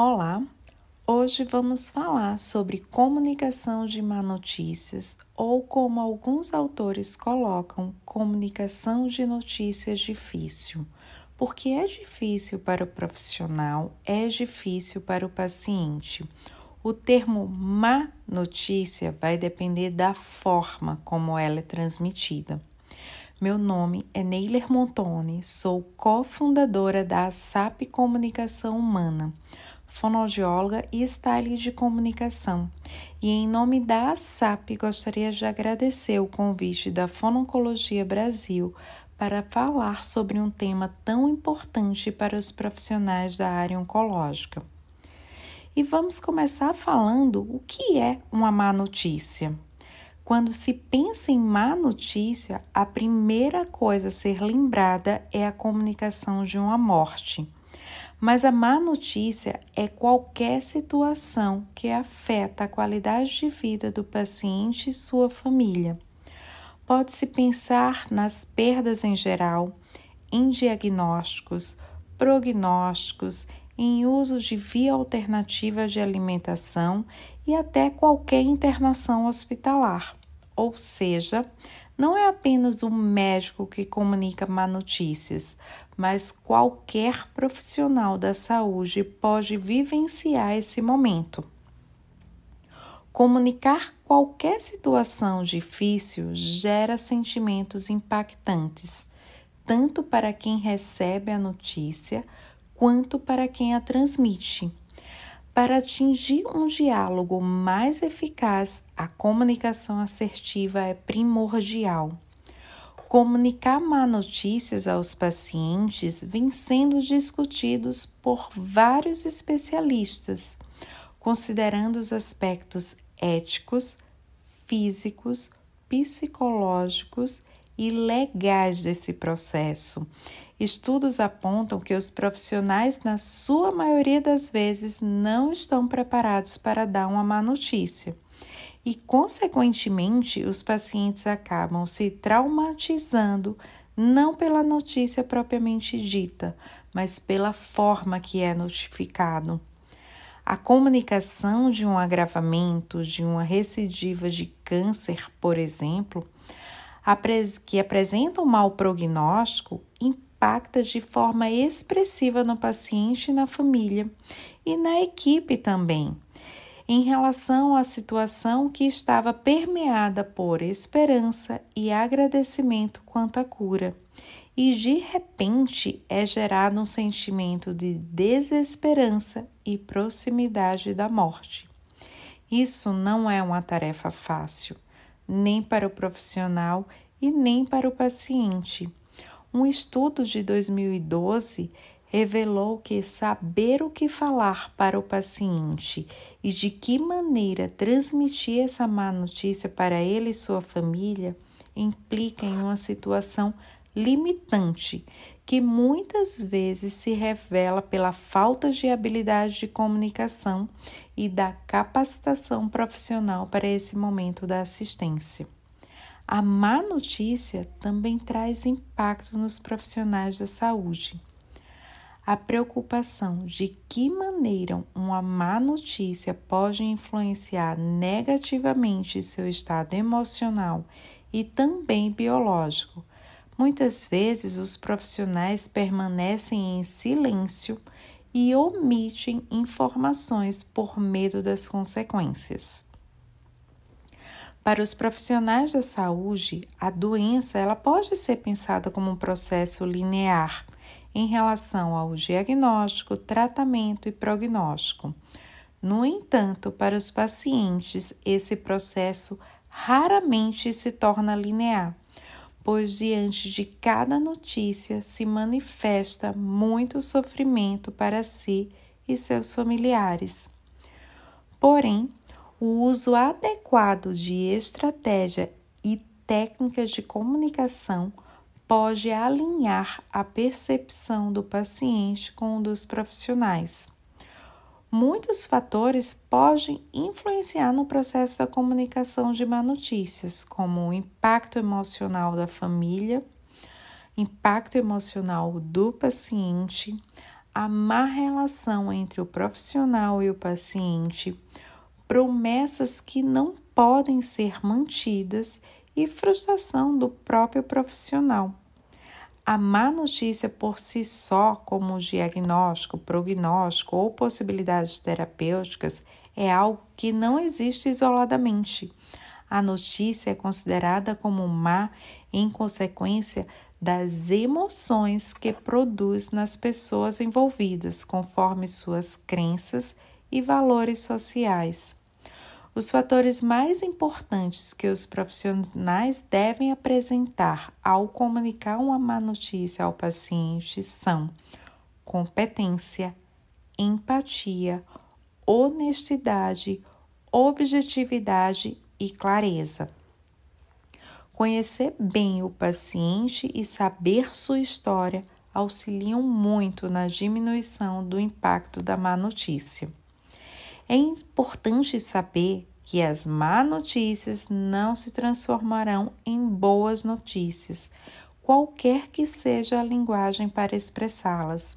Olá, hoje vamos falar sobre comunicação de má notícias ou como alguns autores colocam, comunicação de notícias difícil. Porque é difícil para o profissional, é difícil para o paciente. O termo má notícia vai depender da forma como ela é transmitida. Meu nome é Neiler Montoni, sou cofundadora da SAP Comunicação Humana fonoaudióloga e style de comunicação. E em nome da ASAP, gostaria de agradecer o convite da Fononcologia Brasil para falar sobre um tema tão importante para os profissionais da área oncológica. E vamos começar falando o que é uma má notícia. Quando se pensa em má notícia, a primeira coisa a ser lembrada é a comunicação de uma morte. Mas a má notícia é qualquer situação que afeta a qualidade de vida do paciente e sua família. Pode-se pensar nas perdas em geral, em diagnósticos, prognósticos, em uso de via alternativa de alimentação e até qualquer internação hospitalar. Ou seja, não é apenas o médico que comunica má notícias, mas qualquer profissional da saúde pode vivenciar esse momento. Comunicar qualquer situação difícil gera sentimentos impactantes, tanto para quem recebe a notícia quanto para quem a transmite. Para atingir um diálogo mais eficaz, a comunicação assertiva é primordial. Comunicar má notícias aos pacientes vem sendo discutidos por vários especialistas, considerando os aspectos éticos, físicos, psicológicos e legais desse processo Estudos apontam que os profissionais, na sua maioria das vezes, não estão preparados para dar uma má notícia. E, consequentemente, os pacientes acabam se traumatizando não pela notícia propriamente dita, mas pela forma que é notificado. A comunicação de um agravamento, de uma recidiva de câncer, por exemplo, que apresenta um mau prognóstico, impacta de forma expressiva no paciente e na família e na equipe também, em relação à situação que estava permeada por esperança e agradecimento quanto à cura. E de repente é gerado um sentimento de desesperança e proximidade da morte. Isso não é uma tarefa fácil, nem para o profissional e nem para o paciente um estudo de 2012 revelou que saber o que falar para o paciente e de que maneira transmitir essa má notícia para ele e sua família implica em uma situação limitante que muitas vezes se revela pela falta de habilidade de comunicação e da capacitação profissional para esse momento da assistência. A má notícia também traz impacto nos profissionais da saúde. A preocupação de que maneira uma má notícia pode influenciar negativamente seu estado emocional e também biológico. Muitas vezes os profissionais permanecem em silêncio e omitem informações por medo das consequências. Para os profissionais da saúde, a doença ela pode ser pensada como um processo linear em relação ao diagnóstico, tratamento e prognóstico. No entanto, para os pacientes, esse processo raramente se torna linear, pois diante de cada notícia se manifesta muito sofrimento para si e seus familiares. Porém, o uso adequado de estratégia e técnicas de comunicação pode alinhar a percepção do paciente com o dos profissionais. Muitos fatores podem influenciar no processo da comunicação de má notícias, como o impacto emocional da família, impacto emocional do paciente, a má relação entre o profissional e o paciente, promessas que não podem ser mantidas e frustração do próprio profissional. A má notícia por si só, como diagnóstico, prognóstico ou possibilidades terapêuticas, é algo que não existe isoladamente. A notícia é considerada como má em consequência das emoções que produz nas pessoas envolvidas, conforme suas crenças e valores sociais. Os fatores mais importantes que os profissionais devem apresentar ao comunicar uma má notícia ao paciente são competência, empatia, honestidade, objetividade e clareza. Conhecer bem o paciente e saber sua história auxiliam muito na diminuição do impacto da má notícia. É importante saber que as má notícias não se transformarão em boas notícias, qualquer que seja a linguagem para expressá-las.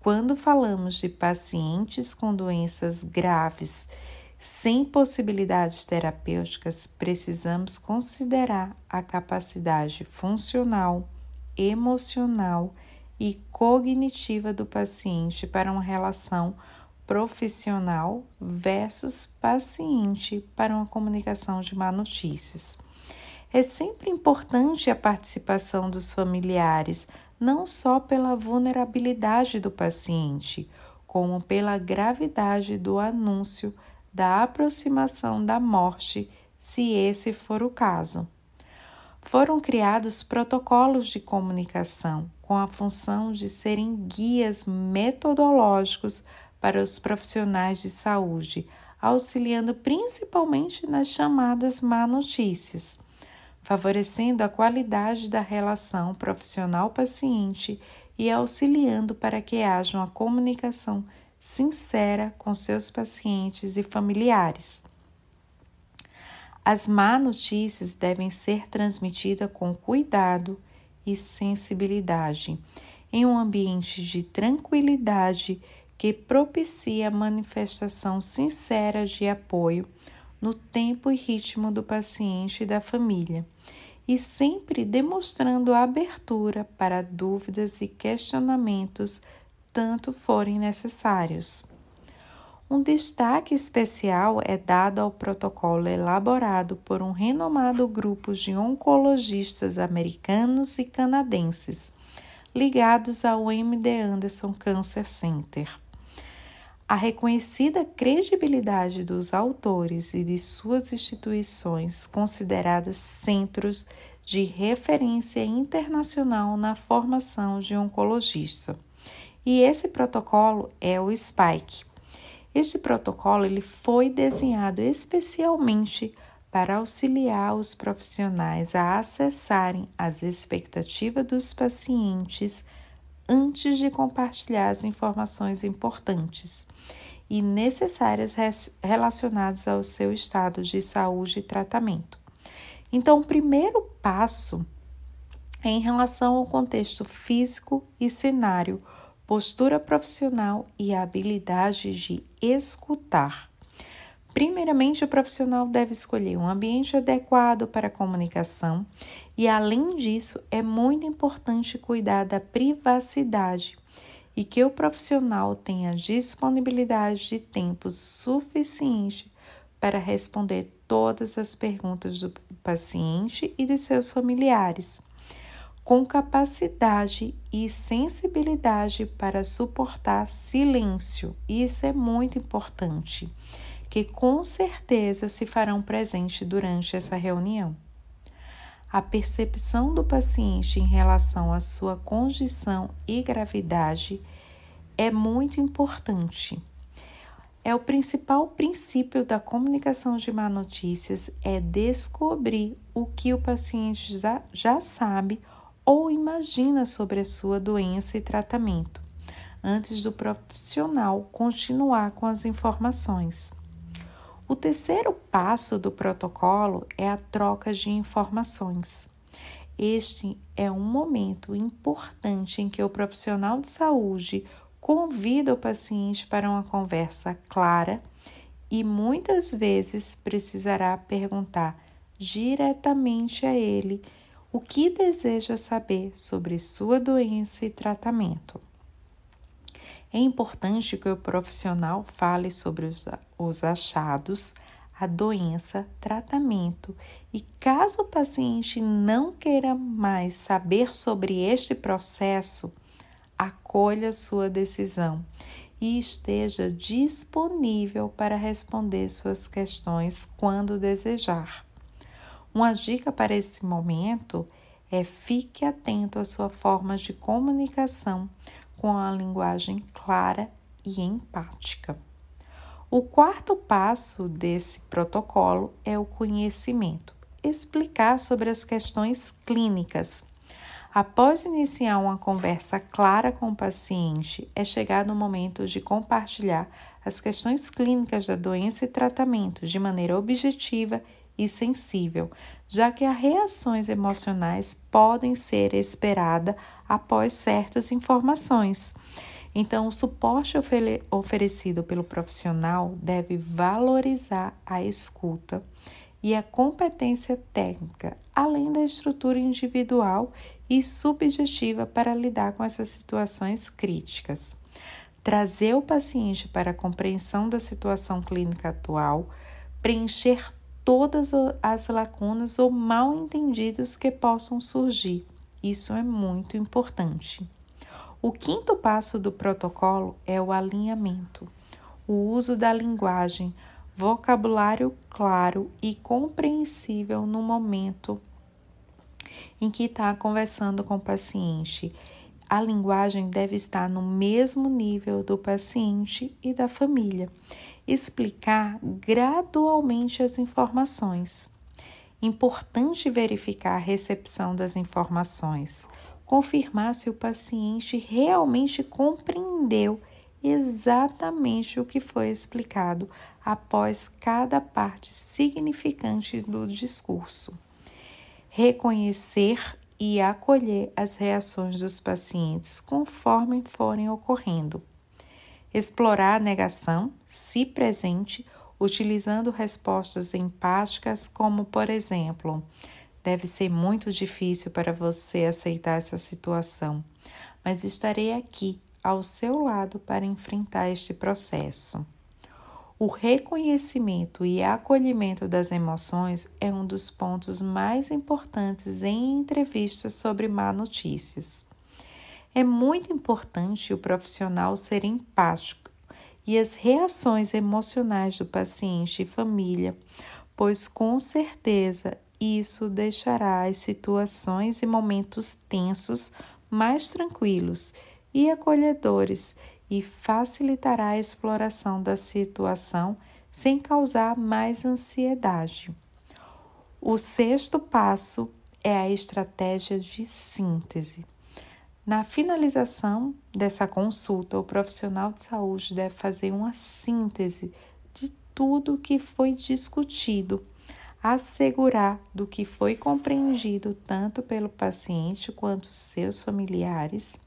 Quando falamos de pacientes com doenças graves, sem possibilidades terapêuticas, precisamos considerar a capacidade funcional, emocional e cognitiva do paciente para uma relação profissional versus paciente para uma comunicação de má notícias. É sempre importante a participação dos familiares, não só pela vulnerabilidade do paciente, como pela gravidade do anúncio da aproximação da morte, se esse for o caso. Foram criados protocolos de comunicação com a função de serem guias metodológicos para os profissionais de saúde, auxiliando principalmente nas chamadas má notícias, favorecendo a qualidade da relação profissional-paciente e auxiliando para que haja uma comunicação sincera com seus pacientes e familiares. As má notícias devem ser transmitidas com cuidado e sensibilidade, em um ambiente de tranquilidade que propicia a manifestação sincera de apoio no tempo e ritmo do paciente e da família, e sempre demonstrando abertura para dúvidas e questionamentos tanto forem necessários. Um destaque especial é dado ao protocolo elaborado por um renomado grupo de oncologistas americanos e canadenses, ligados ao MD Anderson Cancer Center. A reconhecida credibilidade dos autores e de suas instituições, consideradas centros de referência internacional na formação de oncologista e esse protocolo é o SPIKE. Este protocolo ele foi desenhado especialmente para auxiliar os profissionais a acessarem as expectativas dos pacientes antes de compartilhar as informações importantes e necessárias relacionadas ao seu estado de saúde e tratamento. Então, o primeiro passo é em relação ao contexto físico e cenário postura profissional e habilidade de escutar. Primeiramente, o profissional deve escolher um ambiente adequado para a comunicação e, além disso, é muito importante cuidar da privacidade e que o profissional tenha disponibilidade de tempo suficiente para responder todas as perguntas do paciente e de seus familiares com capacidade e sensibilidade para suportar silêncio. Isso é muito importante, que com certeza se farão presente durante essa reunião. A percepção do paciente em relação à sua condição e gravidade é muito importante. É o principal princípio da comunicação de má notícias é descobrir o que o paciente já, já sabe ou imagina sobre a sua doença e tratamento, antes do profissional continuar com as informações. O terceiro passo do protocolo é a troca de informações. Este é um momento importante em que o profissional de saúde convida o paciente para uma conversa clara e muitas vezes precisará perguntar diretamente a ele o que deseja saber sobre sua doença e tratamento. É importante que o profissional fale sobre os, os achados, a doença, tratamento e caso o paciente não queira mais saber sobre este processo, acolha sua decisão e esteja disponível para responder suas questões quando desejar. Uma dica para esse momento é fique atento à sua forma de comunicação com a linguagem clara e empática. O quarto passo desse protocolo é o conhecimento, explicar sobre as questões clínicas. Após iniciar uma conversa clara com o paciente, é chegado o momento de compartilhar as questões clínicas da doença e tratamento de maneira objetiva e sensível, já que as reações emocionais podem ser esperadas após certas informações. Então, o suporte oferecido pelo profissional deve valorizar a escuta e a competência técnica, além da estrutura individual e subjetiva para lidar com essas situações críticas. Trazer o paciente para a compreensão da situação clínica atual, preencher todas as lacunas ou mal entendidos que possam surgir. Isso é muito importante. O quinto passo do protocolo é o alinhamento, o uso da linguagem, vocabulário claro e compreensível no momento em que está conversando com o paciente. A linguagem deve estar no mesmo nível do paciente e da família explicar gradualmente as informações. Importante verificar a recepção das informações, confirmar se o paciente realmente compreendeu exatamente o que foi explicado após cada parte significante do discurso. Reconhecer e acolher as reações dos pacientes conforme forem ocorrendo explorar a negação, se presente, utilizando respostas empáticas, como por exemplo: deve ser muito difícil para você aceitar essa situação, mas estarei aqui ao seu lado para enfrentar este processo. O reconhecimento e acolhimento das emoções é um dos pontos mais importantes em entrevistas sobre má notícias. É muito importante o profissional ser empático e as reações emocionais do paciente e família, pois com certeza isso deixará as situações e momentos tensos mais tranquilos e acolhedores e facilitará a exploração da situação sem causar mais ansiedade. O sexto passo é a estratégia de síntese. Na finalização dessa consulta, o profissional de saúde deve fazer uma síntese de tudo o que foi discutido, assegurar do que foi compreendido tanto pelo paciente quanto seus familiares.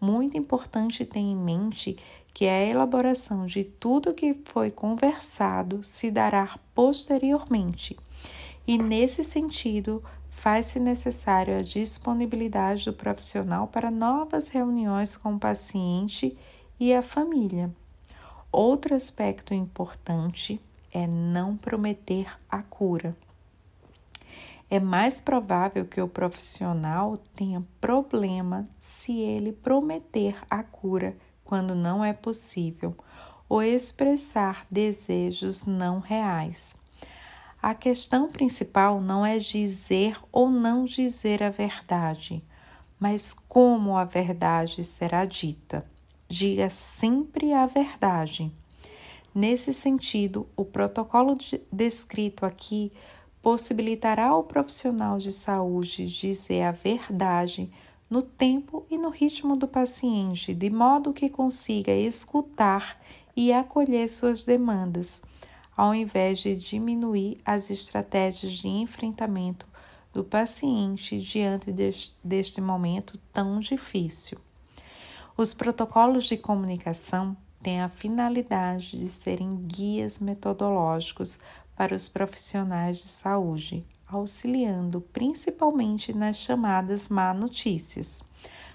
Muito importante ter em mente que a elaboração de tudo que foi conversado se dará posteriormente. E nesse sentido, faz-se necessário a disponibilidade do profissional para novas reuniões com o paciente e a família. Outro aspecto importante é não prometer a cura. É mais provável que o profissional tenha problema se ele prometer a cura quando não é possível ou expressar desejos não reais. A questão principal não é dizer ou não dizer a verdade, mas como a verdade será dita. Diga sempre a verdade. Nesse sentido, o protocolo descrito aqui possibilitará ao profissional de saúde dizer a verdade no tempo e no ritmo do paciente, de modo que consiga escutar e acolher suas demandas ao invés de diminuir as estratégias de enfrentamento do paciente diante deste momento tão difícil. Os protocolos de comunicação têm a finalidade de serem guias metodológicos para os profissionais de saúde, auxiliando principalmente nas chamadas má notícias,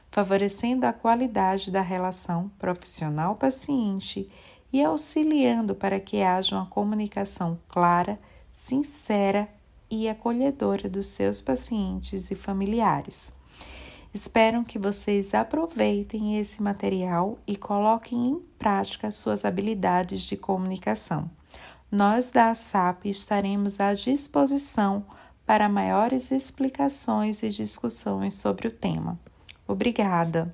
favorecendo a qualidade da relação profissional-paciente e auxiliando para que haja uma comunicação clara, sincera e acolhedora dos seus pacientes e familiares. Espero que vocês aproveitem esse material e coloquem em prática suas habilidades de comunicação. Nós da ASAP estaremos à disposição para maiores explicações e discussões sobre o tema. Obrigada!